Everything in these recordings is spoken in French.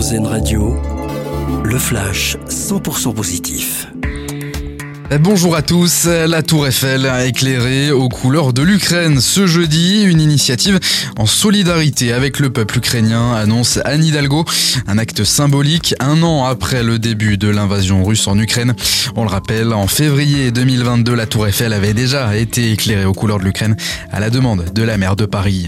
Radio, le flash 100% positif. Bonjour à tous. La Tour Eiffel éclairée aux couleurs de l'Ukraine ce jeudi. Une initiative en solidarité avec le peuple ukrainien annonce Anne Hidalgo. Un acte symbolique un an après le début de l'invasion russe en Ukraine. On le rappelle, en février 2022, la Tour Eiffel avait déjà été éclairée aux couleurs de l'Ukraine à la demande de la maire de Paris.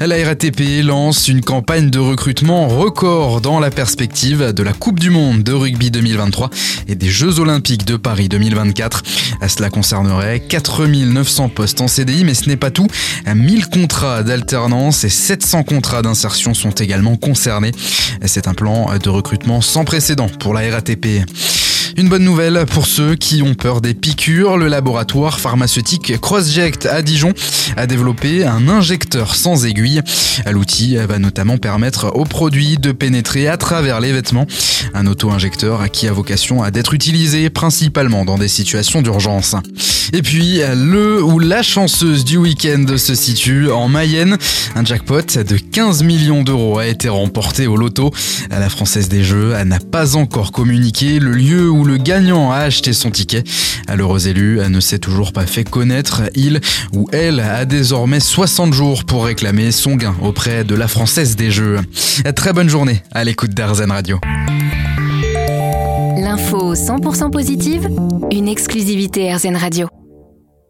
La RATP lance une campagne de recrutement record dans la perspective de la Coupe du Monde de rugby 2023 et des Jeux Olympiques de Paris 2024. Cela concernerait 4900 postes en CDI, mais ce n'est pas tout. 1000 contrats d'alternance et 700 contrats d'insertion sont également concernés. C'est un plan de recrutement sans précédent pour la RATP. Une bonne nouvelle pour ceux qui ont peur des piqûres, le laboratoire pharmaceutique CrossJect à Dijon a développé un injecteur sans aiguille. L'outil va notamment permettre aux produits de pénétrer à travers les vêtements. Un auto-injecteur qui a vocation à d'être utilisé principalement dans des situations d'urgence. Et puis, le ou la chanceuse du week-end se situe en Mayenne. Un jackpot de 15 millions d'euros a été remporté au loto. La Française des Jeux n'a pas encore communiqué le lieu où le gagnant a acheté son ticket. L'heureux élu ne s'est toujours pas fait connaître. Il ou elle a désormais 60 jours pour réclamer son gain auprès de la Française des Jeux. Très bonne journée à l'écoute d'Arzen Radio. L'info 100% positive, une exclusivité RZN Radio.